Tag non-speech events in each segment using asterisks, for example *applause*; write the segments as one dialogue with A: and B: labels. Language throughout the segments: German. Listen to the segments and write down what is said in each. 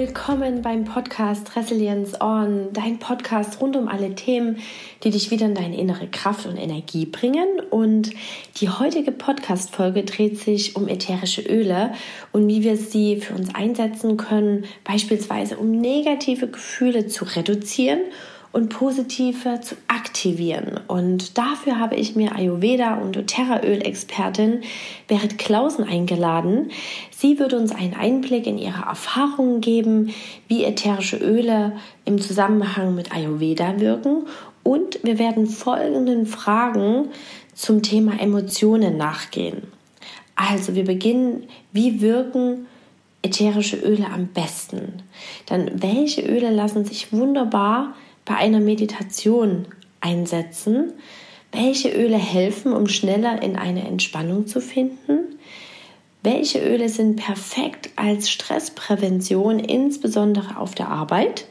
A: Willkommen beim Podcast Resilience On, dein Podcast rund um alle Themen, die dich wieder in deine innere Kraft und Energie bringen. Und die heutige Podcast-Folge dreht sich um ätherische Öle und wie wir sie für uns einsetzen können, beispielsweise um negative Gefühle zu reduzieren und positive zu aktivieren. Und dafür habe ich mir Ayurveda und doTERRA-Öl-Expertin Berit Klausen eingeladen. Sie wird uns einen Einblick in ihre Erfahrungen geben, wie ätherische Öle im Zusammenhang mit Ayurveda wirken. Und wir werden folgenden Fragen zum Thema Emotionen nachgehen. Also wir beginnen, wie wirken ätherische Öle am besten? Dann welche Öle lassen sich wunderbar bei einer Meditation einsetzen? Welche Öle helfen, um schneller in eine Entspannung zu finden? Welche Öle sind perfekt als Stressprävention, insbesondere auf der Arbeit?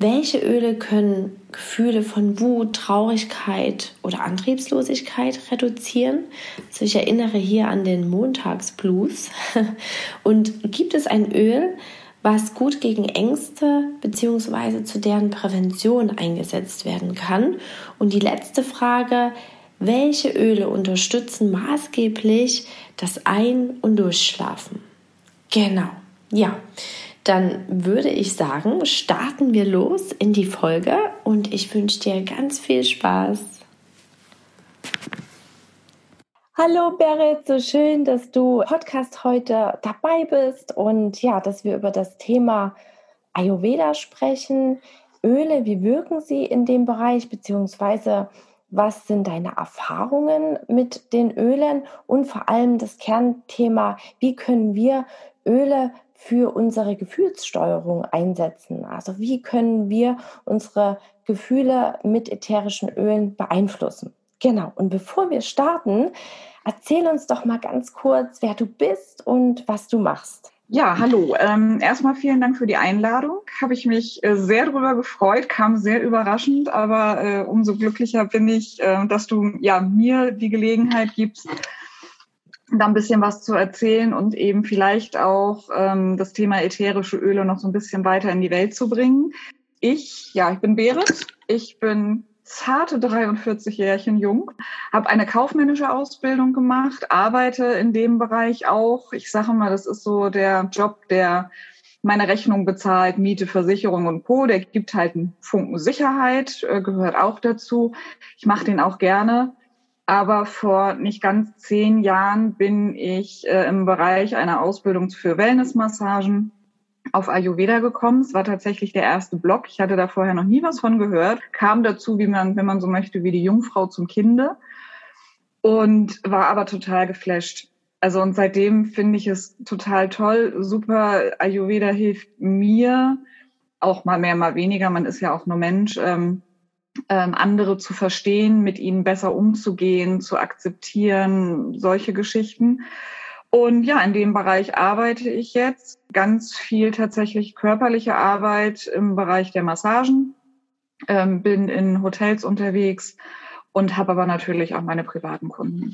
A: Welche Öle können Gefühle von Wut, Traurigkeit oder Antriebslosigkeit reduzieren? Also ich erinnere hier an den Montagsblues. *laughs* Und gibt es ein Öl, was gut gegen Ängste bzw. zu deren Prävention eingesetzt werden kann. Und die letzte Frage, welche Öle unterstützen maßgeblich das Ein- und Durchschlafen? Genau, ja. Dann würde ich sagen, starten wir los in die Folge und ich wünsche dir ganz viel Spaß. Hallo Berit, so schön, dass du Podcast heute dabei bist und ja, dass wir über das Thema Ayurveda sprechen. Öle, wie wirken sie in dem Bereich, beziehungsweise was sind deine Erfahrungen mit den Ölen und vor allem das Kernthema, wie können wir Öle für unsere Gefühlssteuerung einsetzen? Also wie können wir unsere Gefühle mit ätherischen Ölen beeinflussen? Genau, und bevor wir starten, Erzähl uns doch mal ganz kurz, wer du bist und was du machst.
B: Ja, hallo. Ähm, erstmal vielen Dank für die Einladung. Habe ich mich äh, sehr darüber gefreut, kam sehr überraschend, aber äh, umso glücklicher bin ich, äh, dass du ja mir die Gelegenheit gibst, da ein bisschen was zu erzählen und eben vielleicht auch ähm, das Thema ätherische Öle noch so ein bisschen weiter in die Welt zu bringen. Ich, ja, ich bin Berit. Ich bin zarte 43 Jährchen jung, habe eine kaufmännische Ausbildung gemacht, arbeite in dem Bereich auch. Ich sage mal, das ist so der Job, der meine Rechnung bezahlt, Miete, Versicherung und Co. Der gibt halt einen Funken Sicherheit, äh, gehört auch dazu. Ich mache den auch gerne. Aber vor nicht ganz zehn Jahren bin ich äh, im Bereich einer Ausbildung für Wellnessmassagen auf Ayurveda gekommen. Es war tatsächlich der erste Blog. Ich hatte da vorher noch nie was von gehört. Kam dazu, wie man, wenn man so möchte, wie die Jungfrau zum Kinde. Und war aber total geflasht. Also und seitdem finde ich es total toll. Super. Ayurveda hilft mir auch mal mehr, mal weniger. Man ist ja auch nur Mensch. Ähm, ähm, andere zu verstehen, mit ihnen besser umzugehen, zu akzeptieren, solche Geschichten. Und ja, in dem Bereich arbeite ich jetzt. Ganz viel tatsächlich körperliche Arbeit im Bereich der Massagen. Ähm, bin in Hotels unterwegs und habe aber natürlich auch meine privaten Kunden.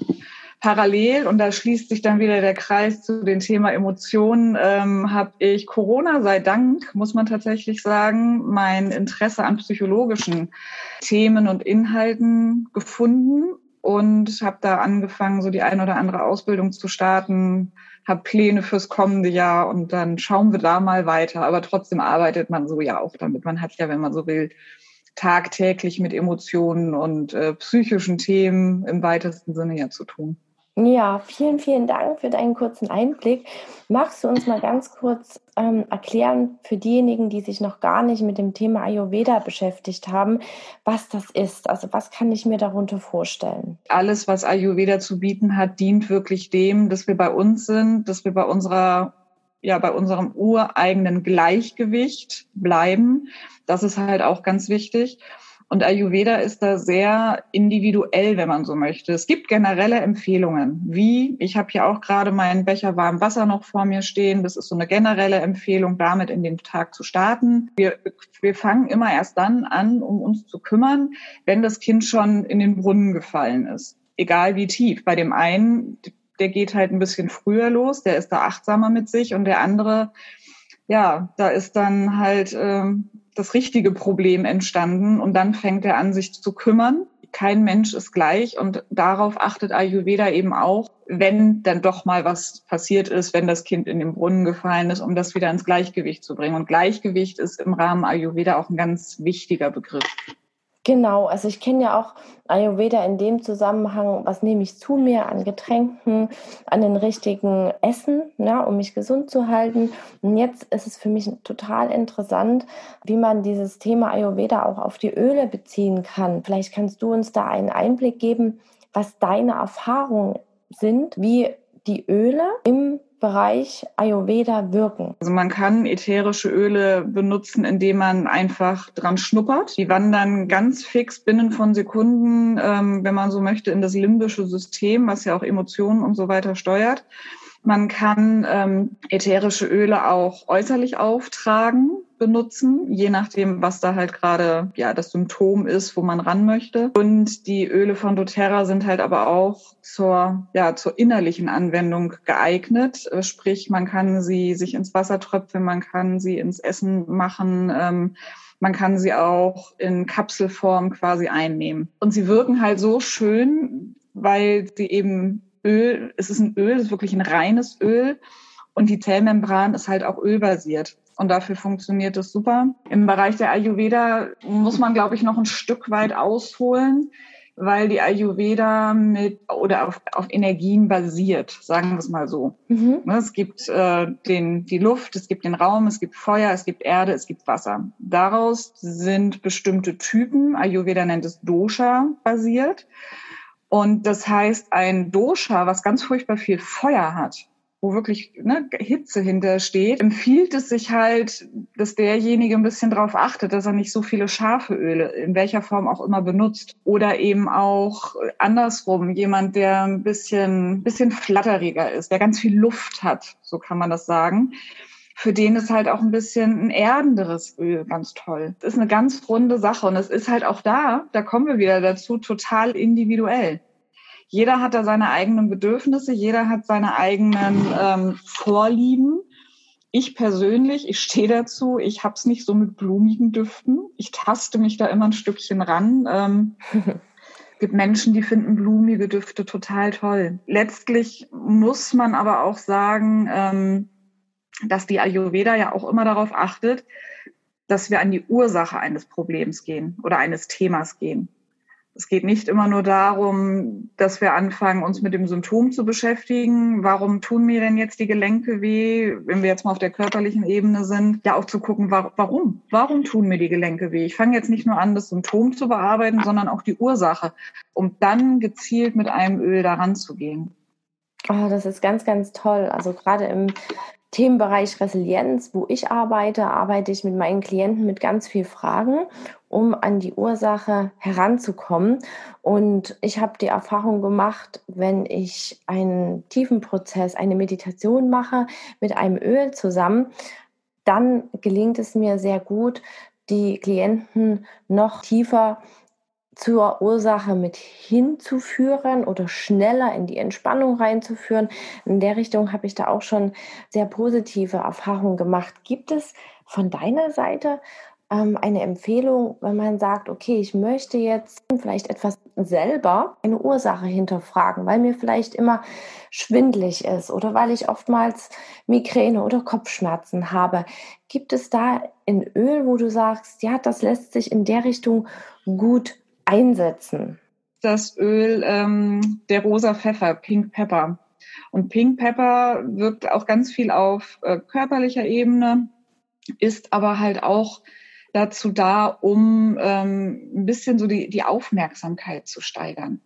B: Parallel, und da schließt sich dann wieder der Kreis zu dem Thema Emotionen, ähm, habe ich Corona sei Dank, muss man tatsächlich sagen, mein Interesse an psychologischen Themen und Inhalten gefunden und habe da angefangen, so die ein oder andere Ausbildung zu starten, habe Pläne fürs kommende Jahr und dann schauen wir da mal weiter. Aber trotzdem arbeitet man so ja auch damit. Man hat ja, wenn man so will, tagtäglich mit Emotionen und äh, psychischen Themen im weitesten Sinne ja zu tun.
A: Ja, vielen, vielen Dank für deinen kurzen Einblick. Magst du uns mal ganz kurz ähm, erklären für diejenigen, die sich noch gar nicht mit dem Thema Ayurveda beschäftigt haben, was das ist? Also was kann ich mir darunter vorstellen?
B: Alles, was Ayurveda zu bieten hat, dient wirklich dem, dass wir bei uns sind, dass wir bei unserer ja bei unserem ureigenen Gleichgewicht bleiben. Das ist halt auch ganz wichtig. Und Ayurveda ist da sehr individuell, wenn man so möchte. Es gibt generelle Empfehlungen, wie, ich habe hier auch gerade meinen Becher warm Wasser noch vor mir stehen. Das ist so eine generelle Empfehlung, damit in den Tag zu starten. Wir, wir fangen immer erst dann an, um uns zu kümmern, wenn das Kind schon in den Brunnen gefallen ist. Egal wie tief. Bei dem einen, der geht halt ein bisschen früher los, der ist da achtsamer mit sich und der andere, ja, da ist dann halt ähm, das richtige Problem entstanden und dann fängt er an, sich zu kümmern. Kein Mensch ist gleich und darauf achtet Ayurveda eben auch, wenn dann doch mal was passiert ist, wenn das Kind in den Brunnen gefallen ist, um das wieder ins Gleichgewicht zu bringen. Und Gleichgewicht ist im Rahmen Ayurveda auch ein ganz wichtiger Begriff.
A: Genau, also ich kenne ja auch Ayurveda in dem Zusammenhang, was nehme ich zu mir an Getränken, an den richtigen Essen, ja, um mich gesund zu halten. Und jetzt ist es für mich total interessant, wie man dieses Thema Ayurveda auch auf die Öle beziehen kann. Vielleicht kannst du uns da einen Einblick geben, was deine Erfahrungen sind, wie die Öle im Bereich Ayurveda wirken?
B: Also man kann ätherische Öle benutzen, indem man einfach dran schnuppert. Die wandern ganz fix binnen von Sekunden, ähm, wenn man so möchte, in das limbische System, was ja auch Emotionen und so weiter steuert. Man kann ähm, ätherische Öle auch äußerlich auftragen, benutzen, je nachdem, was da halt gerade ja das Symptom ist, wo man ran möchte. Und die Öle von doTERRA sind halt aber auch zur ja zur innerlichen Anwendung geeignet. Sprich, man kann sie sich ins Wasser tröpfeln, man kann sie ins Essen machen. Ähm, man kann sie auch in Kapselform quasi einnehmen. Und sie wirken halt so schön, weil sie eben Öl, es ist ein Öl, es ist wirklich ein reines Öl und die Zellmembran ist halt auch ölbasiert. Und dafür funktioniert es super. Im Bereich der Ayurveda muss man, glaube ich, noch ein Stück weit ausholen, weil die Ayurveda mit oder auf, auf Energien basiert, sagen wir es mal so. Mhm. Ne, es gibt äh, den, die Luft, es gibt den Raum, es gibt Feuer, es gibt Erde, es gibt Wasser. Daraus sind bestimmte Typen, Ayurveda nennt es Dosha, basiert. Und das heißt, ein Dosha, was ganz furchtbar viel Feuer hat, wo wirklich ne, Hitze hintersteht, empfiehlt es sich halt, dass derjenige ein bisschen darauf achtet, dass er nicht so viele scharfe Öle in welcher Form auch immer benutzt. Oder eben auch andersrum, jemand, der ein bisschen, bisschen flatteriger ist, der ganz viel Luft hat, so kann man das sagen. Für den ist halt auch ein bisschen ein erdenderes Öl ganz toll. Das ist eine ganz runde Sache und es ist halt auch da, da kommen wir wieder dazu, total individuell jeder hat da seine eigenen Bedürfnisse, jeder hat seine eigenen ähm, Vorlieben. Ich persönlich, ich stehe dazu, ich hab's nicht so mit blumigen Düften. Ich taste mich da immer ein Stückchen ran. Ähm, *laughs* gibt Menschen, die finden blumige Düfte total toll. Letztlich muss man aber auch sagen, ähm, dass die Ayurveda ja auch immer darauf achtet, dass wir an die Ursache eines Problems gehen oder eines Themas gehen. Es geht nicht immer nur darum, dass wir anfangen, uns mit dem Symptom zu beschäftigen. Warum tun mir denn jetzt die Gelenke weh? Wenn wir jetzt mal auf der körperlichen Ebene sind, ja auch zu gucken, warum? Warum tun mir die Gelenke weh? Ich fange jetzt nicht nur an, das Symptom zu bearbeiten, sondern auch die Ursache, um dann gezielt mit einem Öl daran zu gehen.
A: Oh, das ist ganz, ganz toll. Also gerade im Themenbereich Resilienz, wo ich arbeite, arbeite ich mit meinen Klienten mit ganz vielen Fragen, um an die Ursache heranzukommen. Und ich habe die Erfahrung gemacht, wenn ich einen tiefen Prozess, eine Meditation mache mit einem Öl zusammen, dann gelingt es mir sehr gut, die Klienten noch tiefer zur Ursache mit hinzuführen oder schneller in die Entspannung reinzuführen. In der Richtung habe ich da auch schon sehr positive Erfahrungen gemacht. Gibt es von deiner Seite ähm, eine Empfehlung, wenn man sagt, okay, ich möchte jetzt vielleicht etwas selber eine Ursache hinterfragen, weil mir vielleicht immer schwindlig ist oder weil ich oftmals Migräne oder Kopfschmerzen habe. Gibt es da ein Öl, wo du sagst, ja, das lässt sich in der Richtung gut einsetzen?
B: Das Öl ähm, der rosa Pfeffer, Pink Pepper. Und Pink Pepper wirkt auch ganz viel auf äh, körperlicher Ebene, ist aber halt auch dazu da, um ähm, ein bisschen so die, die Aufmerksamkeit zu steigern.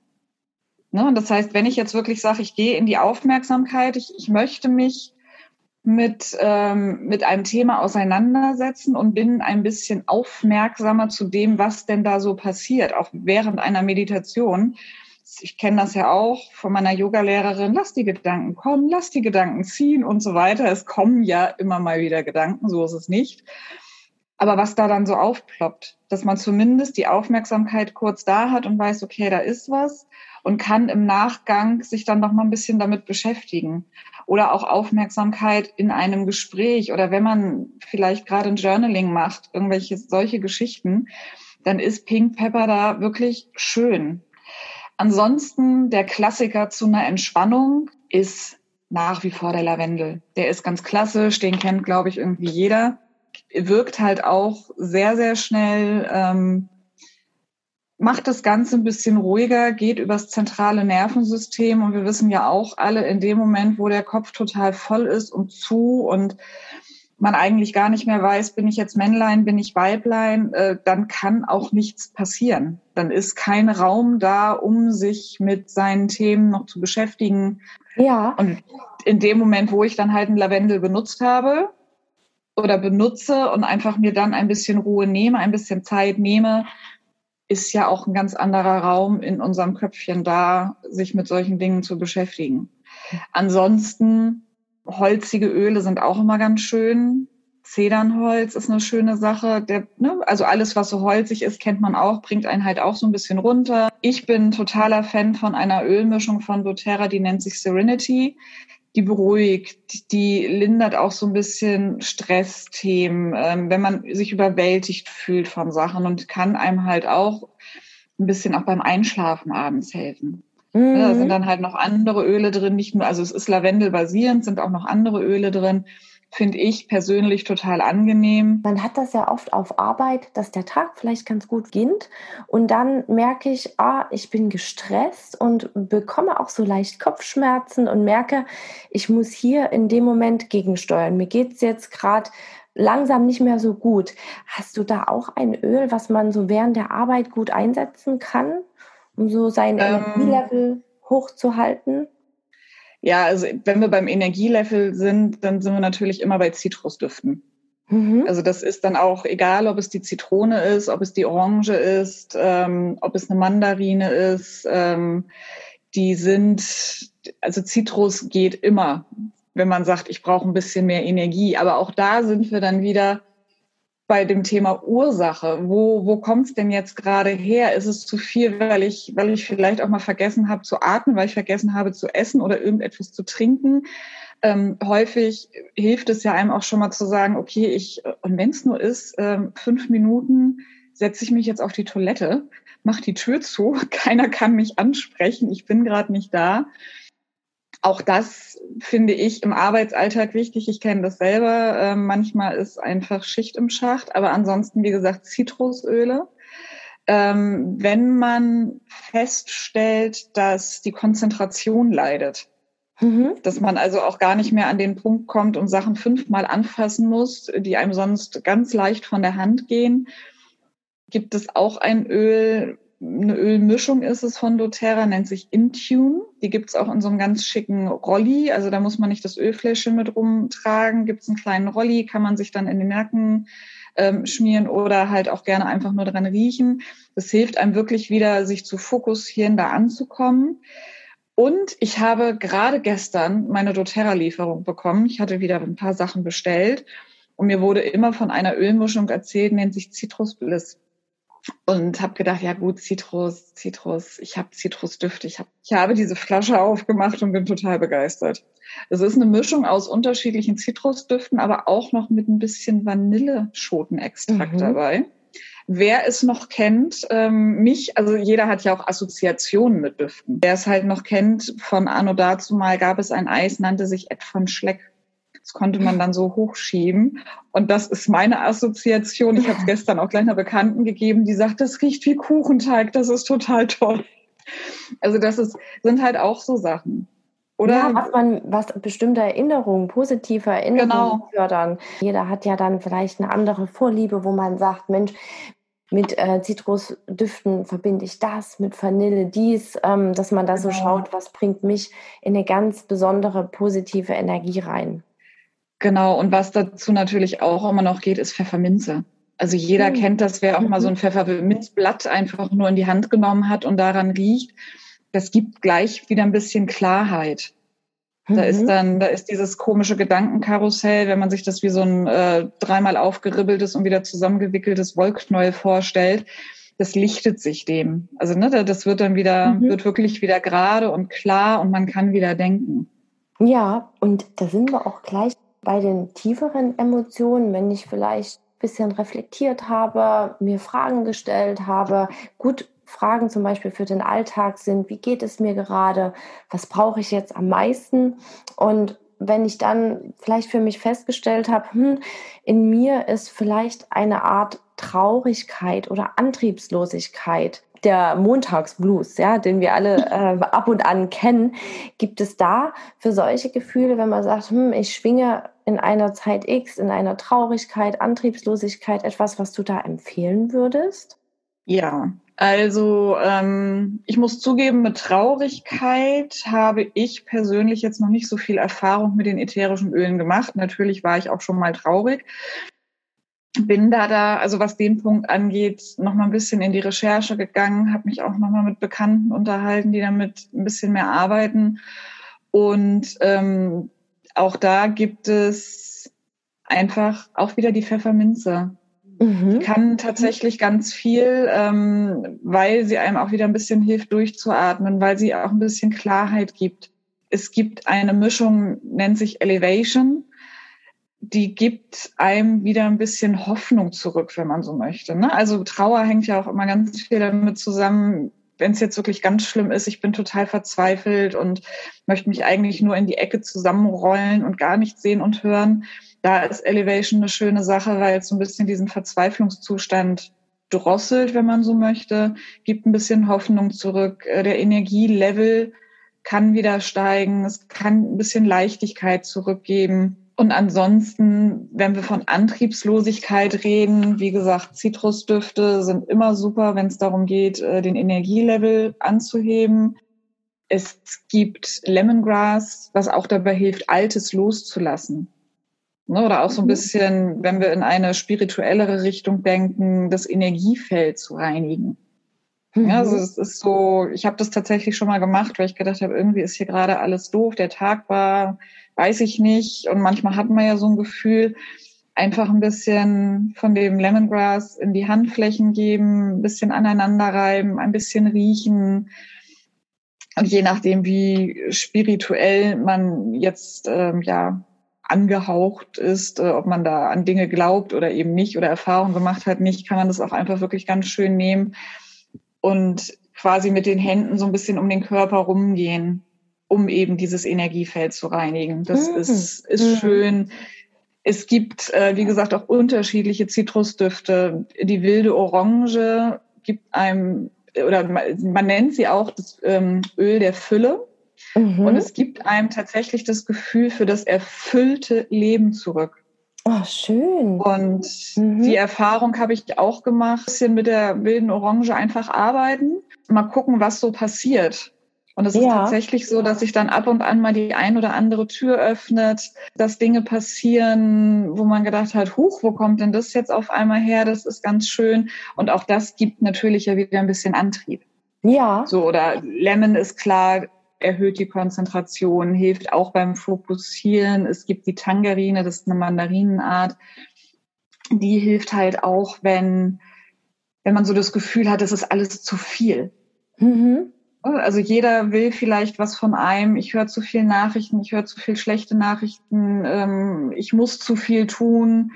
B: Ne? Und das heißt, wenn ich jetzt wirklich sage, ich gehe in die Aufmerksamkeit, ich, ich möchte mich mit, ähm, mit einem Thema auseinandersetzen und bin ein bisschen aufmerksamer zu dem, was denn da so passiert, auch während einer Meditation. Ich kenne das ja auch von meiner Yogalehrerin, lass die Gedanken kommen, lass die Gedanken ziehen und so weiter. Es kommen ja immer mal wieder Gedanken, so ist es nicht. Aber was da dann so aufploppt, dass man zumindest die Aufmerksamkeit kurz da hat und weiß, okay, da ist was und kann im Nachgang sich dann noch mal ein bisschen damit beschäftigen oder auch Aufmerksamkeit in einem Gespräch oder wenn man vielleicht gerade ein Journaling macht, irgendwelche solche Geschichten, dann ist Pink Pepper da wirklich schön. Ansonsten der Klassiker zu einer Entspannung ist nach wie vor der Lavendel. Der ist ganz klassisch, den kennt, glaube ich, irgendwie jeder. Wirkt halt auch sehr, sehr schnell, ähm, macht das Ganze ein bisschen ruhiger, geht übers zentrale Nervensystem und wir wissen ja auch alle, in dem Moment, wo der Kopf total voll ist und zu und man eigentlich gar nicht mehr weiß, bin ich jetzt Männlein, bin ich Weiblein, äh, dann kann auch nichts passieren. Dann ist kein Raum da, um sich mit seinen Themen noch zu beschäftigen. Ja. Und in dem Moment, wo ich dann halt ein Lavendel benutzt habe oder benutze und einfach mir dann ein bisschen Ruhe nehme, ein bisschen Zeit nehme, ist ja auch ein ganz anderer Raum in unserem Köpfchen da, sich mit solchen Dingen zu beschäftigen. Ansonsten, holzige Öle sind auch immer ganz schön. Zedernholz ist eine schöne Sache. Der, ne, also alles, was so holzig ist, kennt man auch, bringt einen halt auch so ein bisschen runter. Ich bin totaler Fan von einer Ölmischung von doTERRA, die nennt sich Serenity die beruhigt, die lindert auch so ein bisschen Stressthemen, ähm, wenn man sich überwältigt fühlt von Sachen und kann einem halt auch ein bisschen auch beim Einschlafen abends helfen. Mhm. Da sind dann halt noch andere Öle drin, nicht nur, also es ist Lavendel basierend, sind auch noch andere Öle drin finde ich persönlich total angenehm.
A: Man hat das ja oft auf Arbeit, dass der Tag vielleicht ganz gut beginnt und dann merke ich, ah, ich bin gestresst und bekomme auch so leicht Kopfschmerzen und merke, ich muss hier in dem Moment gegensteuern. Mir geht es jetzt gerade langsam nicht mehr so gut. Hast du da auch ein Öl, was man so während der Arbeit gut einsetzen kann, um so sein ähm, Energielevel hochzuhalten?
B: Ja, also wenn wir beim Energielevel sind, dann sind wir natürlich immer bei Zitrusdüften. Mhm. Also das ist dann auch egal, ob es die Zitrone ist, ob es die Orange ist, ähm, ob es eine Mandarine ist. Ähm, die sind, also Zitrus geht immer, wenn man sagt, ich brauche ein bisschen mehr Energie. Aber auch da sind wir dann wieder bei dem Thema Ursache. Wo, wo kommt es denn jetzt gerade her? Ist es zu viel, weil ich, weil ich vielleicht auch mal vergessen habe zu atmen, weil ich vergessen habe zu essen oder irgendetwas zu trinken? Ähm, häufig hilft es ja einem auch schon mal zu sagen, okay, ich, und wenn es nur ist, ähm, fünf Minuten setze ich mich jetzt auf die Toilette, mach die Tür zu, *laughs* keiner kann mich ansprechen, ich bin gerade nicht da auch das finde ich im Arbeitsalltag wichtig. Ich kenne das selber. Äh, manchmal ist einfach Schicht im Schacht, aber ansonsten, wie gesagt, Zitrusöle. Ähm, wenn man feststellt, dass die Konzentration leidet, mhm. dass man also auch gar nicht mehr an den Punkt kommt und Sachen fünfmal anfassen muss, die einem sonst ganz leicht von der Hand gehen, gibt es auch ein Öl, eine Ölmischung ist es von doTERRA, nennt sich Intune. Die gibt's auch in so einem ganz schicken Rolli. Also da muss man nicht das Ölfläschchen mit rumtragen. Gibt's einen kleinen Rolli, kann man sich dann in den Nacken ähm, schmieren oder halt auch gerne einfach nur dran riechen. Das hilft einem wirklich wieder, sich zu fokussieren, da anzukommen. Und ich habe gerade gestern meine doTERRA-Lieferung bekommen. Ich hatte wieder ein paar Sachen bestellt und mir wurde immer von einer Ölmischung erzählt, nennt sich Citrus Bliss und habe gedacht, ja gut, Zitrus, Zitrus, ich habe Zitrusdüfte, ich, hab, ich habe diese Flasche aufgemacht und bin total begeistert. Es ist eine Mischung aus unterschiedlichen Zitrusdüften, aber auch noch mit ein bisschen Vanilleschotenextrakt mhm. dabei. Wer es noch kennt, ähm, mich, also jeder hat ja auch Assoziationen mit Düften. Wer es halt noch kennt, von Anno dazu mal gab es ein Eis, nannte sich Ed von Schleck. Das konnte man dann so hochschieben. Und das ist meine Assoziation. Ich habe es gestern auch gleich einer Bekannten gegeben, die sagt, das riecht wie Kuchenteig, das ist total toll. Also das ist, sind halt auch so Sachen.
A: Oder ja, was man, was bestimmte Erinnerungen, positive Erinnerungen genau. fördern. Jeder hat ja dann vielleicht eine andere Vorliebe, wo man sagt, Mensch, mit äh, Zitrusdüften verbinde ich das, mit Vanille dies, ähm, dass man da genau. so schaut, was bringt mich in eine ganz besondere positive Energie rein.
B: Genau, und was dazu natürlich auch immer noch geht, ist Pfefferminze. Also jeder mhm. kennt das, wer auch mal so ein mhm. Pfefferminzblatt einfach nur in die Hand genommen hat und daran riecht. Das gibt gleich wieder ein bisschen Klarheit. Da ist mhm. dann, da ist dieses komische Gedankenkarussell, wenn man sich das wie so ein äh, dreimal aufgeribbeltes und wieder zusammengewickeltes Wollknäuel vorstellt. Das lichtet sich dem. Also ne, das wird dann wieder, mhm. wird wirklich wieder gerade und klar und man kann wieder denken.
A: Ja, und da sind wir auch gleich bei den tieferen Emotionen, wenn ich vielleicht ein bisschen reflektiert habe, mir Fragen gestellt habe. Gut, Fragen zum Beispiel für den Alltag sind, wie geht es mir gerade, was brauche ich jetzt am meisten und wenn ich dann vielleicht für mich festgestellt habe, hm, in mir ist vielleicht eine Art Traurigkeit oder Antriebslosigkeit, der Montagsblues, ja, den wir alle *laughs* äh, ab und an kennen, gibt es da für solche Gefühle, wenn man sagt, hm, ich schwinge in einer Zeit X, in einer Traurigkeit, Antriebslosigkeit, etwas, was du da empfehlen würdest?
B: Ja, also ähm, ich muss zugeben, mit Traurigkeit habe ich persönlich jetzt noch nicht so viel Erfahrung mit den ätherischen Ölen gemacht. Natürlich war ich auch schon mal traurig. Bin da da, also was den Punkt angeht, noch mal ein bisschen in die Recherche gegangen, habe mich auch noch mal mit Bekannten unterhalten, die damit ein bisschen mehr arbeiten. Und ähm, auch da gibt es einfach auch wieder die Pfefferminze. Mhm. kann tatsächlich ganz viel, ähm, weil sie einem auch wieder ein bisschen hilft, durchzuatmen, weil sie auch ein bisschen Klarheit gibt. Es gibt eine Mischung, nennt sich Elevation. Die gibt einem wieder ein bisschen Hoffnung zurück, wenn man so möchte. Ne? Also Trauer hängt ja auch immer ganz viel damit zusammen, wenn es jetzt wirklich ganz schlimm ist, ich bin total verzweifelt und möchte mich eigentlich nur in die Ecke zusammenrollen und gar nichts sehen und hören. Da ist Elevation eine schöne Sache, weil es so ein bisschen diesen Verzweiflungszustand drosselt, wenn man so möchte, gibt ein bisschen Hoffnung zurück. Äh, der Energielevel kann wieder steigen, es kann ein bisschen Leichtigkeit zurückgeben. Und ansonsten, wenn wir von Antriebslosigkeit reden, wie gesagt, Zitrusdüfte sind immer super, wenn es darum geht, äh, den Energielevel anzuheben. Es gibt Lemongrass, was auch dabei hilft, Altes loszulassen. Ne, oder auch so ein mhm. bisschen, wenn wir in eine spirituellere Richtung denken, das Energiefeld zu reinigen. Ja, also mhm. es ist so, ich habe das tatsächlich schon mal gemacht, weil ich gedacht habe, irgendwie ist hier gerade alles doof, der Tag war weiß ich nicht. Und manchmal hat man ja so ein Gefühl, einfach ein bisschen von dem Lemongrass in die Handflächen geben, ein bisschen aneinander reiben, ein bisschen riechen. Und je nachdem, wie spirituell man jetzt ähm, ja angehaucht ist, äh, ob man da an Dinge glaubt oder eben nicht oder Erfahrung gemacht hat, nicht, kann man das auch einfach wirklich ganz schön nehmen und quasi mit den Händen so ein bisschen um den Körper rumgehen um eben dieses Energiefeld zu reinigen. Das mhm. ist, ist mhm. schön. Es gibt, äh, wie gesagt, auch unterschiedliche Zitrusdüfte. Die wilde Orange gibt einem, oder man nennt sie auch das ähm, Öl der Fülle. Mhm. Und es gibt einem tatsächlich das Gefühl für das erfüllte Leben zurück.
A: Oh, schön.
B: Und mhm. die Erfahrung habe ich auch gemacht, ein bisschen mit der wilden Orange einfach arbeiten, mal gucken, was so passiert. Und es ja. ist tatsächlich so, dass sich dann ab und an mal die ein oder andere Tür öffnet, dass Dinge passieren, wo man gedacht hat, huch, wo kommt denn das jetzt auf einmal her? Das ist ganz schön. Und auch das gibt natürlich ja wieder ein bisschen Antrieb. Ja. So, oder Lemon ist klar, erhöht die Konzentration, hilft auch beim Fokussieren. Es gibt die Tangerine, das ist eine Mandarinenart. Die hilft halt auch, wenn, wenn man so das Gefühl hat, es ist alles zu viel. Mhm. Also jeder will vielleicht was von einem. Ich höre zu viel Nachrichten, ich höre zu viel schlechte Nachrichten, ähm, ich muss zu viel tun.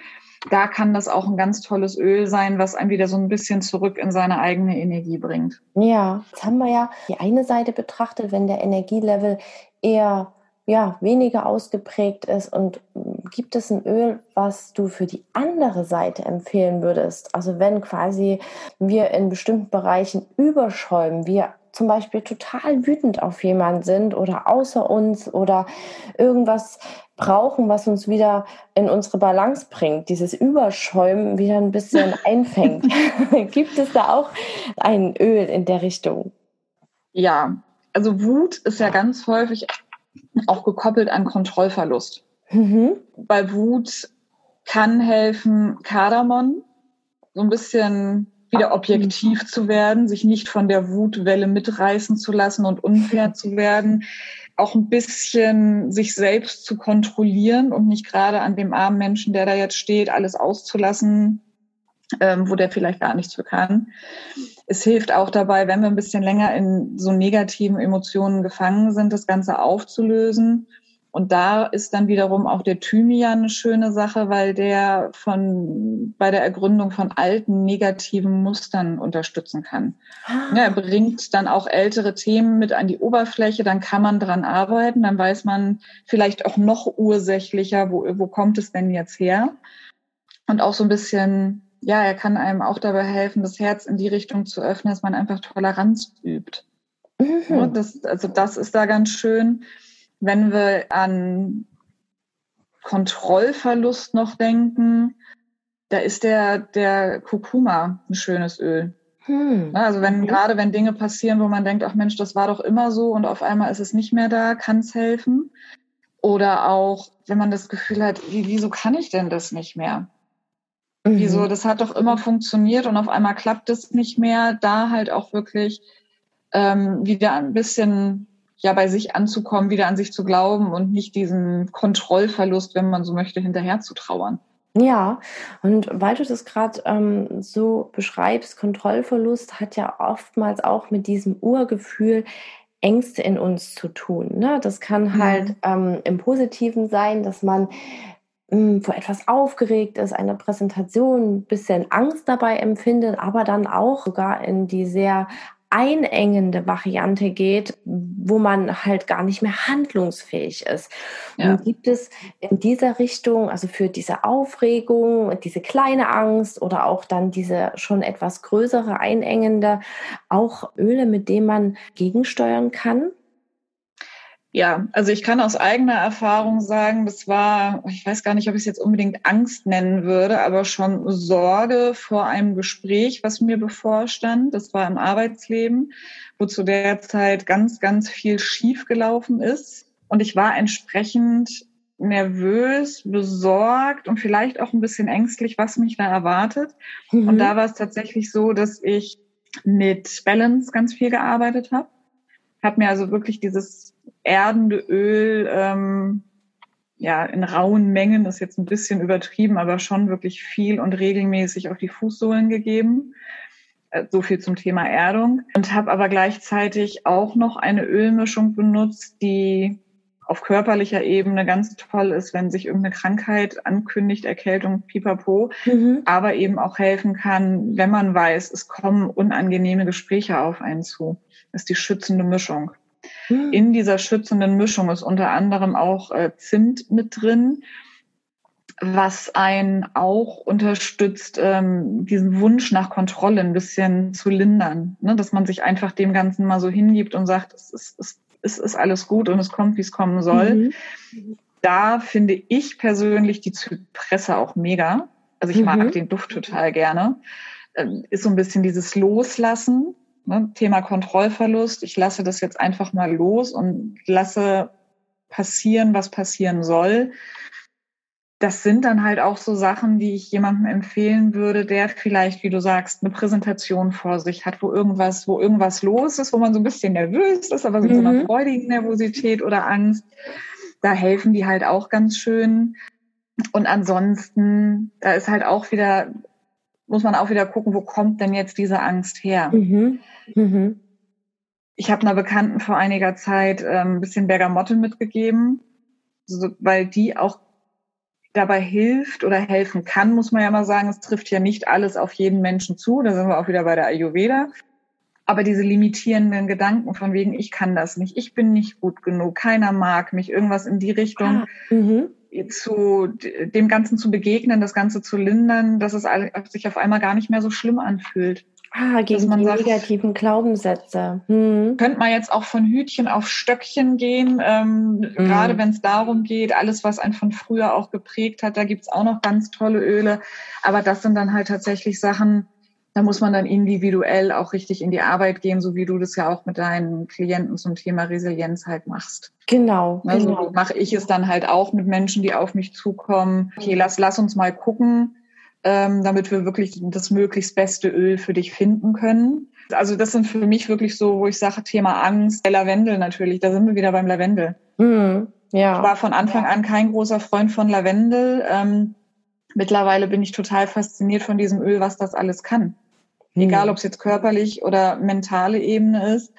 B: Da kann das auch ein ganz tolles Öl sein, was einen wieder so ein bisschen zurück in seine eigene Energie bringt.
A: Ja, jetzt haben wir ja die eine Seite betrachtet, wenn der Energielevel eher ja, weniger ausgeprägt ist und gibt es ein Öl, was du für die andere Seite empfehlen würdest? Also wenn quasi wir in bestimmten Bereichen überschäumen, wir zum Beispiel total wütend auf jemanden sind oder außer uns oder irgendwas brauchen, was uns wieder in unsere Balance bringt, dieses Überschäumen wieder ein bisschen *laughs* einfängt. *laughs* Gibt es da auch ein Öl in der Richtung?
B: Ja, also Wut ist ja ganz häufig auch gekoppelt an Kontrollverlust. Mhm. Bei Wut kann helfen Kardamom, so ein bisschen wieder objektiv zu werden, sich nicht von der Wutwelle mitreißen zu lassen und unfair zu werden, auch ein bisschen sich selbst zu kontrollieren und nicht gerade an dem armen Menschen, der da jetzt steht, alles auszulassen, ähm, wo der vielleicht gar nichts für kann. Es hilft auch dabei, wenn wir ein bisschen länger in so negativen Emotionen gefangen sind, das Ganze aufzulösen Und da ist dann wiederum auch der Thymian eine schöne Sache, weil der von, bei der Ergründung von alten negativen Mustern unterstützen kann. Ah. Ja, er bringt dann auch ältere Themen mit an die Oberfläche, dann kann man dran arbeiten, dann weiß man vielleicht auch noch ursächlicher, wo, wo kommt es denn jetzt her? Und auch so ein bisschen, ja, er kann einem auch dabei helfen, das Herz in die Richtung zu öffnen, dass man einfach Toleranz übt. Mhm. Ja, das, also das ist da ganz schön. Wenn wir an Kontrollverlust noch denken, da ist der, der Kurkuma ein schönes Öl. Hm. Also wenn, okay. gerade wenn Dinge passieren, wo man denkt, ach Mensch, das war doch immer so und auf einmal ist es nicht mehr da, kann es helfen. Oder auch, wenn man das Gefühl hat, wie, wieso kann ich denn das nicht mehr? Mhm. Wieso, das hat doch immer funktioniert und auf einmal klappt es nicht mehr, da halt auch wirklich ähm, wieder ein bisschen ja bei sich anzukommen, wieder an sich zu glauben und nicht diesen Kontrollverlust, wenn man so möchte, hinterher zu trauern.
A: Ja, und weil du das gerade ähm, so beschreibst, Kontrollverlust hat ja oftmals auch mit diesem Urgefühl Ängste in uns zu tun. Ne? Das kann mhm. halt mhm. ähm, im Positiven sein, dass man hm, vor etwas aufgeregt ist, eine Präsentation, ein bisschen Angst dabei empfindet, aber dann auch sogar in die sehr einengende Variante geht, wo man halt gar nicht mehr handlungsfähig ist. Ja. Und gibt es in dieser Richtung, also für diese Aufregung, diese kleine Angst oder auch dann diese schon etwas größere einengende, auch Öle, mit denen man gegensteuern kann?
B: Ja, also ich kann aus eigener Erfahrung sagen, das war, ich weiß gar nicht, ob ich es jetzt unbedingt Angst nennen würde, aber schon Sorge vor einem Gespräch, was mir bevorstand. Das war im Arbeitsleben, wo zu der Zeit ganz, ganz viel schiefgelaufen ist. Und ich war entsprechend nervös, besorgt und vielleicht auch ein bisschen ängstlich, was mich da erwartet. Mhm. Und da war es tatsächlich so, dass ich mit Balance ganz viel gearbeitet habe. Habe mir also wirklich dieses erdende Öl ähm, ja in rauen Mengen ist jetzt ein bisschen übertrieben, aber schon wirklich viel und regelmäßig auf die Fußsohlen gegeben. Äh, so viel zum Thema Erdung. Und habe aber gleichzeitig auch noch eine Ölmischung benutzt, die auf körperlicher Ebene ganz toll ist, wenn sich irgendeine Krankheit ankündigt, Erkältung, pipapo, mhm. aber eben auch helfen kann, wenn man weiß, es kommen unangenehme Gespräche auf einen zu. Das ist die schützende Mischung. Hm. In dieser schützenden Mischung ist unter anderem auch äh, Zimt mit drin, was einen auch unterstützt, ähm, diesen Wunsch nach Kontrolle ein bisschen zu lindern. Ne? Dass man sich einfach dem Ganzen mal so hingibt und sagt, es ist, es, ist alles gut und es kommt, wie es kommen soll. Mhm. Da finde ich persönlich die Zypresse auch mega. Also ich mhm. mag den Duft total gerne. Ähm, ist so ein bisschen dieses Loslassen Ne, Thema Kontrollverlust. Ich lasse das jetzt einfach mal los und lasse passieren, was passieren soll. Das sind dann halt auch so Sachen, die ich jemandem empfehlen würde, der vielleicht, wie du sagst, eine Präsentation vor sich hat, wo irgendwas, wo irgendwas los ist, wo man so ein bisschen nervös ist, aber so mhm. so einer freudigen Nervosität oder Angst. Da helfen die halt auch ganz schön. Und ansonsten, da ist halt auch wieder muss man auch wieder gucken, wo kommt denn jetzt diese Angst her? Mhm. Mhm. Ich habe einer Bekannten vor einiger Zeit ähm, ein bisschen Bergamotte mitgegeben, so, weil die auch dabei hilft oder helfen kann, muss man ja mal sagen. Es trifft ja nicht alles auf jeden Menschen zu. Da sind wir auch wieder bei der Ayurveda. Aber diese limitierenden Gedanken von wegen, ich kann das nicht, ich bin nicht gut genug, keiner mag mich, irgendwas in die Richtung. Ah, mhm zu dem Ganzen zu begegnen, das Ganze zu lindern, dass es sich auf einmal gar nicht mehr so schlimm anfühlt.
A: Ah, gegen die sagt, negativen Glaubenssätze. Hm.
B: Könnte man jetzt auch von Hütchen auf Stöckchen gehen, ähm, mhm. gerade wenn es darum geht, alles, was einen von früher auch geprägt hat, da gibt's auch noch ganz tolle Öle. Aber das sind dann halt tatsächlich Sachen, da muss man dann individuell auch richtig in die Arbeit gehen, so wie du das ja auch mit deinen Klienten zum Thema Resilienz halt machst.
A: Genau.
B: Also
A: genau.
B: mache ich es dann halt auch mit Menschen, die auf mich zukommen. Okay, lass, lass uns mal gucken, ähm, damit wir wirklich das möglichst beste Öl für dich finden können. Also das sind für mich wirklich so, wo ich sage, Thema Angst, der Lavendel natürlich, da sind wir wieder beim Lavendel. Mhm. Ja. Ich war von Anfang an kein großer Freund von Lavendel. Ähm, mittlerweile bin ich total fasziniert von diesem Öl, was das alles kann. Egal, ob es jetzt körperlich oder mentale Ebene ist.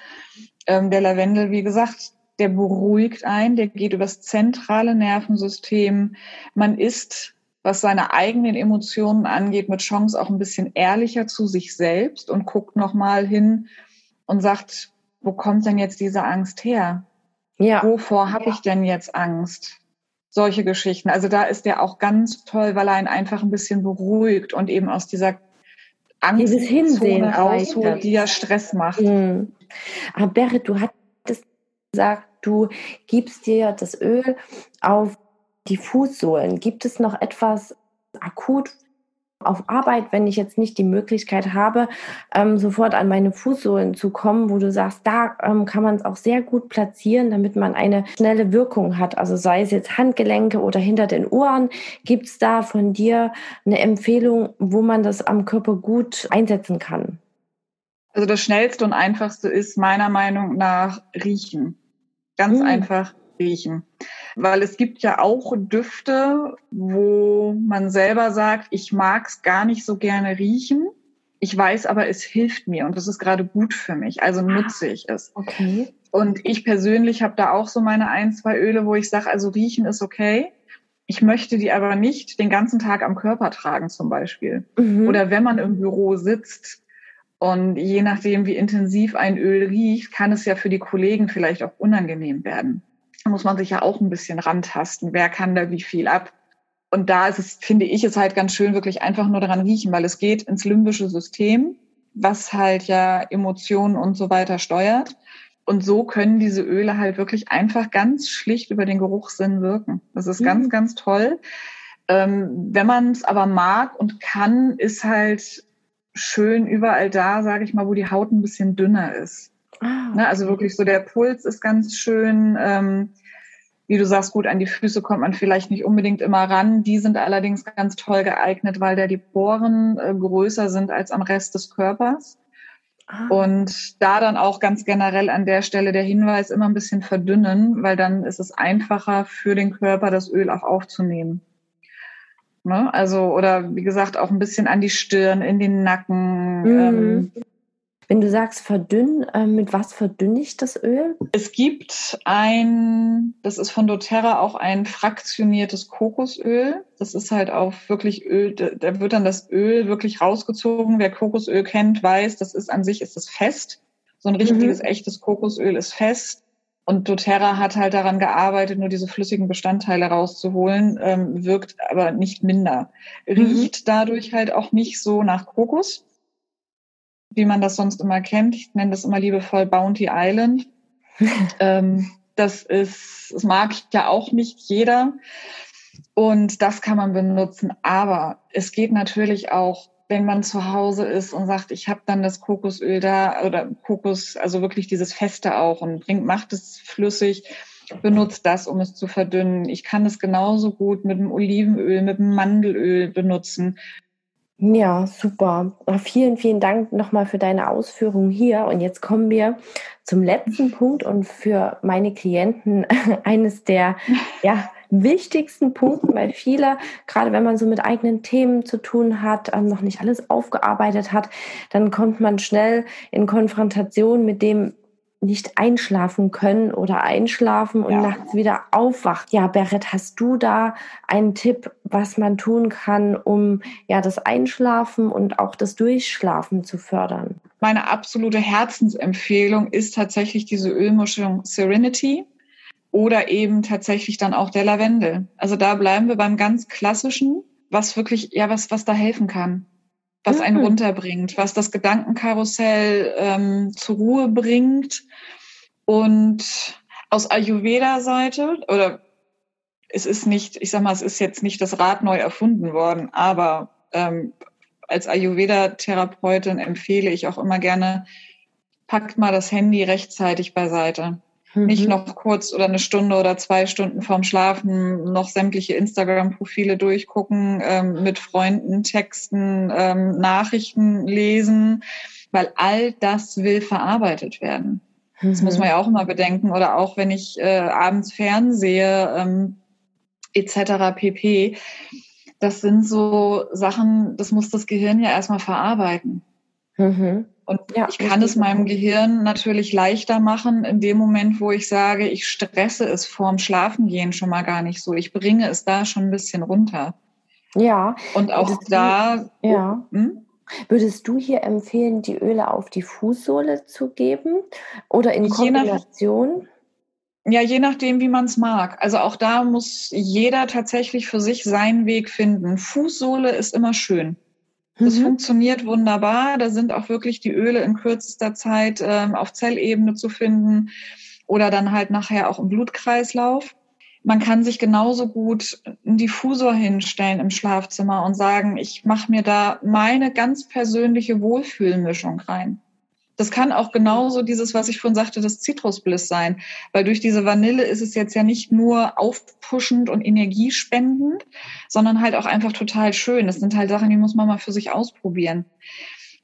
B: Ähm, der Lavendel, wie gesagt, der beruhigt ein, der geht übers zentrale Nervensystem. Man ist, was seine eigenen Emotionen angeht, mit Chance auch ein bisschen ehrlicher zu sich selbst und guckt nochmal hin und sagt, wo kommt denn jetzt diese Angst her? Ja. Wovor habe ich denn jetzt Angst? Solche Geschichten. Also da ist der auch ganz toll, weil er einen einfach ein bisschen beruhigt und eben aus dieser Angst rausholt, die ja Stress macht. Mhm.
A: Aber Berit, du hattest gesagt, du gibst dir das Öl auf die Fußsohlen. Gibt es noch etwas akut auf Arbeit, wenn ich jetzt nicht die Möglichkeit habe, ähm, sofort an meine Fußsohlen zu kommen, wo du sagst, da ähm, kann man es auch sehr gut platzieren, damit man eine schnelle Wirkung hat. Also sei es jetzt Handgelenke oder hinter den Ohren, gibt es da von dir eine Empfehlung, wo man das am Körper gut einsetzen kann?
B: Also das Schnellste und Einfachste ist meiner Meinung nach riechen. Ganz mhm. einfach riechen. Weil es gibt ja auch Düfte, wo man selber sagt, ich mag es gar nicht so gerne riechen. Ich weiß aber, es hilft mir und das ist gerade gut für mich, also nutze ich es.
A: Okay.
B: Und ich persönlich habe da auch so meine ein, zwei Öle, wo ich sage, also riechen ist okay. Ich möchte die aber nicht den ganzen Tag am Körper tragen zum Beispiel. Mhm. Oder wenn man im Büro sitzt, und je nachdem, wie intensiv ein Öl riecht, kann es ja für die Kollegen vielleicht auch unangenehm werden. Da muss man sich ja auch ein bisschen rantasten. Wer kann da wie viel ab? Und da ist es, finde ich, es halt ganz schön, wirklich einfach nur daran riechen, weil es geht ins limbische System, was halt ja Emotionen und so weiter steuert. Und so können diese Öle halt wirklich einfach ganz schlicht über den Geruchssinn wirken. Das ist mhm. ganz, ganz toll. Ähm, wenn man es aber mag und kann, ist halt schön überall da, sage ich mal, wo die Haut ein bisschen dünner ist. Ah, ne, also wirklich so der Puls ist ganz schön. Ähm, wie du sagst, gut, an die Füße kommt man vielleicht nicht unbedingt immer ran. Die sind allerdings ganz toll geeignet, weil da die Poren äh, größer sind als am Rest des Körpers. Ah. Und da dann auch ganz generell an der Stelle der Hinweis immer ein bisschen verdünnen, weil dann ist es einfacher für den Körper, das Öl auch aufzunehmen. Ne? Also, oder wie gesagt, auch ein bisschen an die Stirn, in den Nacken. Mhm. Ähm,
A: wenn du sagst verdünnen, äh, mit was verdünne ich das Öl?
B: Es gibt ein, das ist von doTERRA auch ein fraktioniertes Kokosöl. Das ist halt auch wirklich Öl, da wird dann das Öl wirklich rausgezogen. Wer Kokosöl kennt, weiß, das ist an sich ist es fest. So ein richtiges, mhm. echtes Kokosöl ist fest. Und doTERRA hat halt daran gearbeitet, nur diese flüssigen Bestandteile rauszuholen, ähm, wirkt aber nicht minder. Riecht mhm. dadurch halt auch nicht so nach Kokos, wie man das sonst immer kennt. Ich nenne das immer liebevoll Bounty Island. *laughs* ähm, das ist, das mag ja auch nicht jeder. Und das kann man benutzen. Aber es geht natürlich auch wenn man zu Hause ist und sagt, ich habe dann das Kokosöl da oder Kokos, also wirklich dieses Feste auch und bringt, macht es flüssig, benutzt das, um es zu verdünnen. Ich kann es genauso gut mit dem Olivenöl, mit dem Mandelöl benutzen.
A: Ja, super. Vielen, vielen Dank nochmal für deine Ausführungen hier. Und jetzt kommen wir zum letzten Punkt und für meine Klienten *laughs* eines der ja, wichtigsten Punkten, weil viele, gerade wenn man so mit eigenen Themen zu tun hat, ähm, noch nicht alles aufgearbeitet hat, dann kommt man schnell in Konfrontation mit dem, nicht einschlafen können oder einschlafen und ja. nachts wieder aufwacht. Ja, Berit, hast du da einen Tipp, was man tun kann, um ja das Einschlafen und auch das Durchschlafen zu fördern?
B: Meine absolute Herzensempfehlung ist tatsächlich diese Ölmischung Serenity oder eben tatsächlich dann auch der Lavendel. Also da bleiben wir beim ganz klassischen, was wirklich, ja, was, was da helfen kann, was einen mhm. runterbringt, was das Gedankenkarussell ähm, zur Ruhe bringt. Und aus Ayurveda-Seite, oder es ist nicht, ich sag mal, es ist jetzt nicht das Rad neu erfunden worden, aber ähm, als Ayurveda-Therapeutin empfehle ich auch immer gerne, packt mal das Handy rechtzeitig beiseite. Mhm. Nicht noch kurz oder eine Stunde oder zwei Stunden vorm Schlafen noch sämtliche Instagram-Profile durchgucken, ähm, mit Freunden texten, ähm, Nachrichten lesen, weil all das will verarbeitet werden. Mhm. Das muss man ja auch immer bedenken. Oder auch wenn ich äh, abends fernsehe, ähm, etc. pp. Das sind so Sachen, das muss das Gehirn ja erstmal verarbeiten. Mhm. Und ja, ich kann es meinem Gehirn natürlich leichter machen in dem Moment, wo ich sage, ich stresse es vorm Schlafengehen schon mal gar nicht so. Ich bringe es da schon ein bisschen runter.
A: Ja.
B: Und auch da.
A: Du, ja. Hm? Würdest du hier empfehlen, die Öle auf die Fußsohle zu geben oder in Kombination?
B: Ja, je nachdem, wie man es mag. Also auch da muss jeder tatsächlich für sich seinen Weg finden. Fußsohle ist immer schön. Das mhm. funktioniert wunderbar. Da sind auch wirklich die Öle in kürzester Zeit ähm, auf Zellebene zu finden oder dann halt nachher auch im Blutkreislauf. Man kann sich genauso gut einen Diffusor hinstellen im Schlafzimmer und sagen, ich mache mir da meine ganz persönliche Wohlfühlmischung rein. Das kann auch genauso dieses, was ich vorhin sagte, das Zitrusbliss sein. Weil durch diese Vanille ist es jetzt ja nicht nur aufpuschend und energiespendend, sondern halt auch einfach total schön. Das sind halt Sachen, die muss man mal für sich ausprobieren.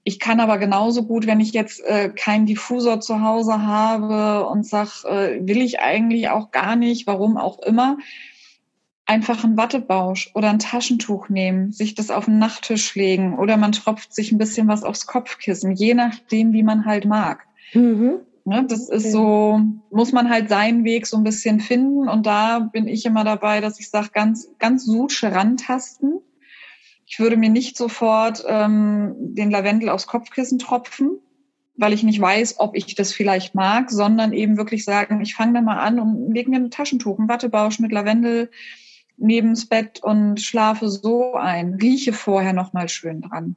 B: Ich kann aber genauso gut, wenn ich jetzt äh, keinen Diffusor zu Hause habe und sag, äh, will ich eigentlich auch gar nicht, warum auch immer, einfach einen Wattebausch oder ein Taschentuch nehmen, sich das auf den Nachttisch legen oder man tropft sich ein bisschen was aufs Kopfkissen, je nachdem, wie man halt mag. Mhm. Ne, das ist so, muss man halt seinen Weg so ein bisschen finden. Und da bin ich immer dabei, dass ich sage, ganz, ganz suche rantasten. Ich würde mir nicht sofort ähm, den Lavendel aufs Kopfkissen tropfen, weil ich nicht weiß, ob ich das vielleicht mag, sondern eben wirklich sagen, ich fange da mal an und lege mir ein Taschentuch, ein Wattebausch mit Lavendel, neben's Bett und schlafe so ein, rieche vorher noch mal schön dran.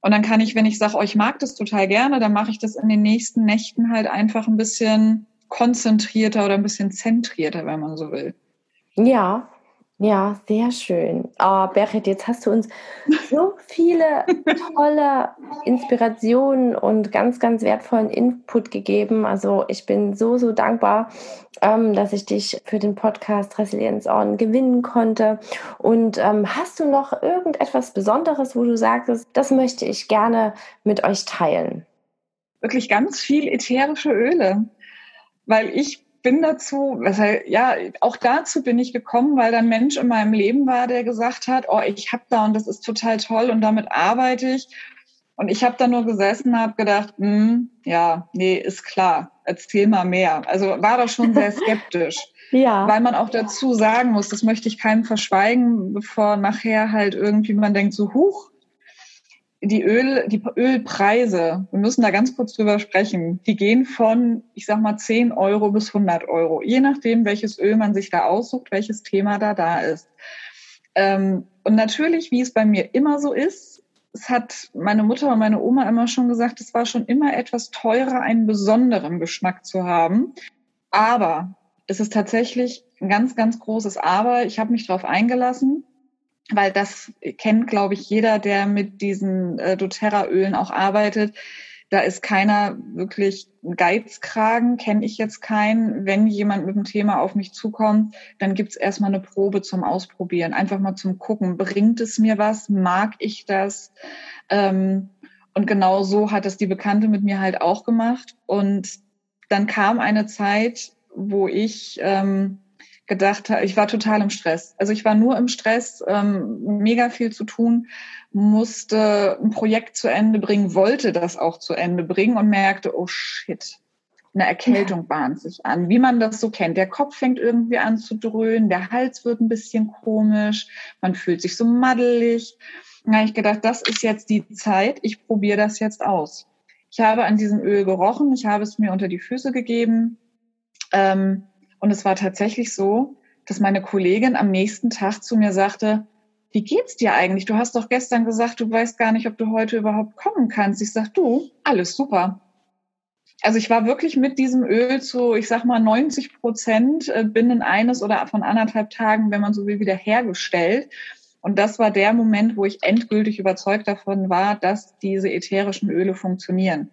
B: Und dann kann ich, wenn ich sage, oh, ich mag das total gerne, dann mache ich das in den nächsten Nächten halt einfach ein bisschen konzentrierter oder ein bisschen zentrierter, wenn man so will.
A: Ja, ja, sehr schön. Oh, Berit, jetzt hast du uns so viele tolle Inspirationen und ganz, ganz wertvollen Input gegeben. Also ich bin so, so dankbar, ähm, dass ich dich für den Podcast Resilienz On gewinnen konnte. Und ähm, hast du noch irgendetwas Besonderes, wo du sagst, das möchte ich gerne mit euch teilen?
B: Wirklich ganz viel ätherische Öle, weil ich bin dazu, was halt, ja, auch dazu bin ich gekommen, weil da ein Mensch in meinem Leben war, der gesagt hat, oh, ich habe da und das ist total toll und damit arbeite ich. Und ich habe da nur gesessen, habe gedacht, hm, ja, nee, ist klar, erzähl mal mehr. Also war da schon sehr *laughs* skeptisch. ja. Weil man auch dazu sagen muss, das möchte ich keinem verschweigen, bevor nachher halt irgendwie man denkt so, huch, die Öl, die Ölpreise, wir müssen da ganz kurz drüber sprechen, die gehen von, ich sag mal, 10 Euro bis 100 Euro, je nachdem, welches Öl man sich da aussucht, welches Thema da da ist. Ähm, und natürlich, wie es bei mir immer so ist, es hat meine Mutter und meine Oma immer schon gesagt, es war schon immer etwas teurer, einen besonderen Geschmack zu haben. Aber es ist tatsächlich ein ganz, ganz großes Aber. Ich habe mich darauf eingelassen weil das kennt, glaube ich, jeder, der mit diesen äh, doTERRA-Ölen auch arbeitet. Da ist keiner wirklich Geizkragen, kenne ich jetzt keinen. Wenn jemand mit dem Thema auf mich zukommt, dann gibt's erstmal eine Probe zum Ausprobieren, einfach mal zum Gucken, bringt es mir was, mag ich das? Ähm, und genau so hat es die Bekannte mit mir halt auch gemacht. Und dann kam eine Zeit, wo ich ähm, gedacht habe, ich war total im Stress. Also ich war nur im Stress, ähm, mega viel zu tun, musste ein Projekt zu Ende bringen, wollte das auch zu Ende bringen und merkte, oh shit, eine Erkältung bahnt sich an, wie man das so kennt. Der Kopf fängt irgendwie an zu dröhnen, der Hals wird ein bisschen komisch, man fühlt sich so maddelig. Da habe ich gedacht, das ist jetzt die Zeit, ich probiere das jetzt aus. Ich habe an diesem Öl gerochen, ich habe es mir unter die Füße gegeben. Ähm, und es war tatsächlich so, dass meine Kollegin am nächsten Tag zu mir sagte, wie geht's dir eigentlich? Du hast doch gestern gesagt, du weißt gar nicht, ob du heute überhaupt kommen kannst. Ich sag, du, alles super. Also ich war wirklich mit diesem Öl zu, ich sag mal, 90 Prozent äh, binnen eines oder von anderthalb Tagen, wenn man so will, wieder hergestellt. Und das war der Moment, wo ich endgültig überzeugt davon war, dass diese ätherischen Öle funktionieren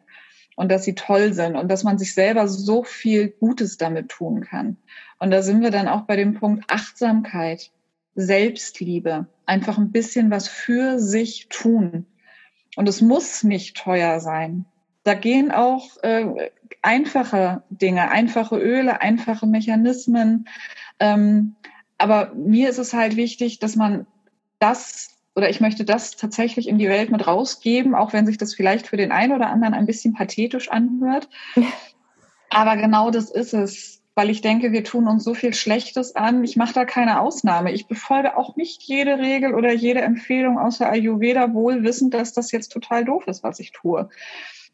B: und dass sie toll sind und dass man sich selber so viel Gutes damit tun kann. Und da sind wir dann auch bei dem Punkt Achtsamkeit, Selbstliebe, einfach ein bisschen was für sich tun. Und es muss nicht teuer sein. Da gehen auch äh, einfache Dinge, einfache Öle, einfache Mechanismen. Ähm, aber mir ist es halt wichtig, dass man das oder ich möchte das tatsächlich in die Welt mit rausgeben, auch wenn sich das vielleicht für den einen oder anderen ein bisschen pathetisch anhört. *laughs* Aber genau das ist es, weil ich denke, wir tun uns so viel Schlechtes an. Ich mache da keine Ausnahme. Ich befolge auch nicht jede Regel oder jede Empfehlung aus der Ayurveda, wohl wissend, dass das jetzt total doof ist, was ich tue.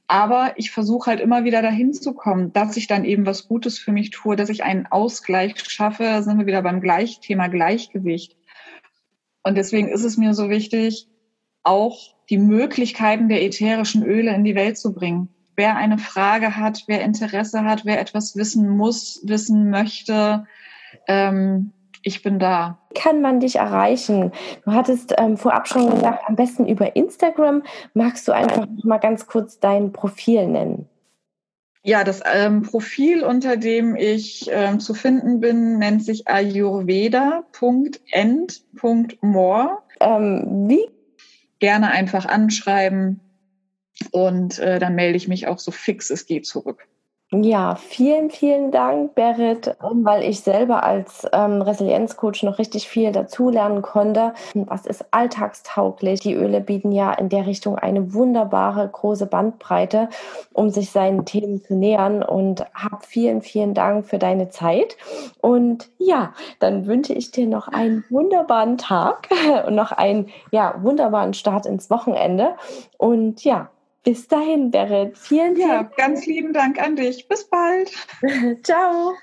B: Aber ich versuche halt immer wieder dahin zu kommen, dass ich dann eben was Gutes für mich tue, dass ich einen Ausgleich schaffe. Da sind wir wieder beim Gleich Thema Gleichgewicht. Und deswegen ist es mir so wichtig, auch die Möglichkeiten der ätherischen Öle in die Welt zu bringen. Wer eine Frage hat, wer Interesse hat, wer etwas wissen muss, wissen möchte, ähm, ich bin da.
A: Kann man dich erreichen? Du hattest ähm, vorab schon gesagt, am besten über Instagram. Magst du einfach mal ganz kurz dein Profil nennen?
B: Ja, das ähm, Profil, unter dem ich ähm, zu finden bin, nennt sich ayurveda.end.more.
A: Ähm, wie?
B: Gerne einfach anschreiben und äh, dann melde ich mich auch so fix es geht zurück.
A: Ja, vielen, vielen Dank, Berit, weil ich selber als ähm, Resilienzcoach noch richtig viel dazulernen konnte. Was ist alltagstauglich? Die Öle bieten ja in der Richtung eine wunderbare große Bandbreite, um sich seinen Themen zu nähern. Und hab vielen, vielen Dank für deine Zeit. Und ja, dann wünsche ich dir noch einen wunderbaren Tag *laughs* und noch einen ja, wunderbaren Start ins Wochenende. Und ja, bis dahin, Berit. Vielen,
B: vielen Ja, ganz lieben Dank an dich. Bis bald. *laughs*
A: Ciao.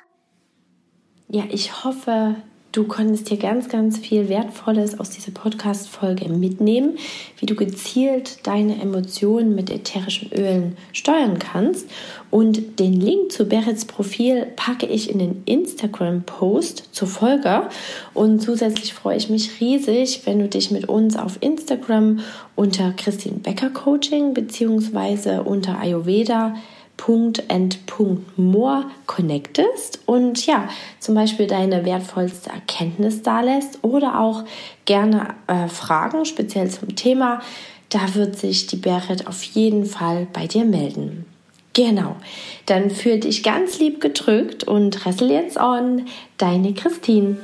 A: Ja, ich hoffe, Du konntest dir ganz, ganz viel Wertvolles aus dieser Podcast-Folge mitnehmen, wie du gezielt deine Emotionen mit ätherischen Ölen steuern kannst. Und den Link zu Berets Profil packe ich in den Instagram-Post zur Folge. Und zusätzlich freue ich mich riesig, wenn du dich mit uns auf Instagram unter Christine Becker Coaching beziehungsweise unter Ayurveda Punkt.end.more connectest und ja, zum Beispiel deine wertvollste Erkenntnis da lässt oder auch gerne äh, Fragen speziell zum Thema. Da wird sich die Berit auf jeden Fall bei dir melden. Genau, dann fühl dich ganz lieb gedrückt und ressel jetzt on, deine Christine.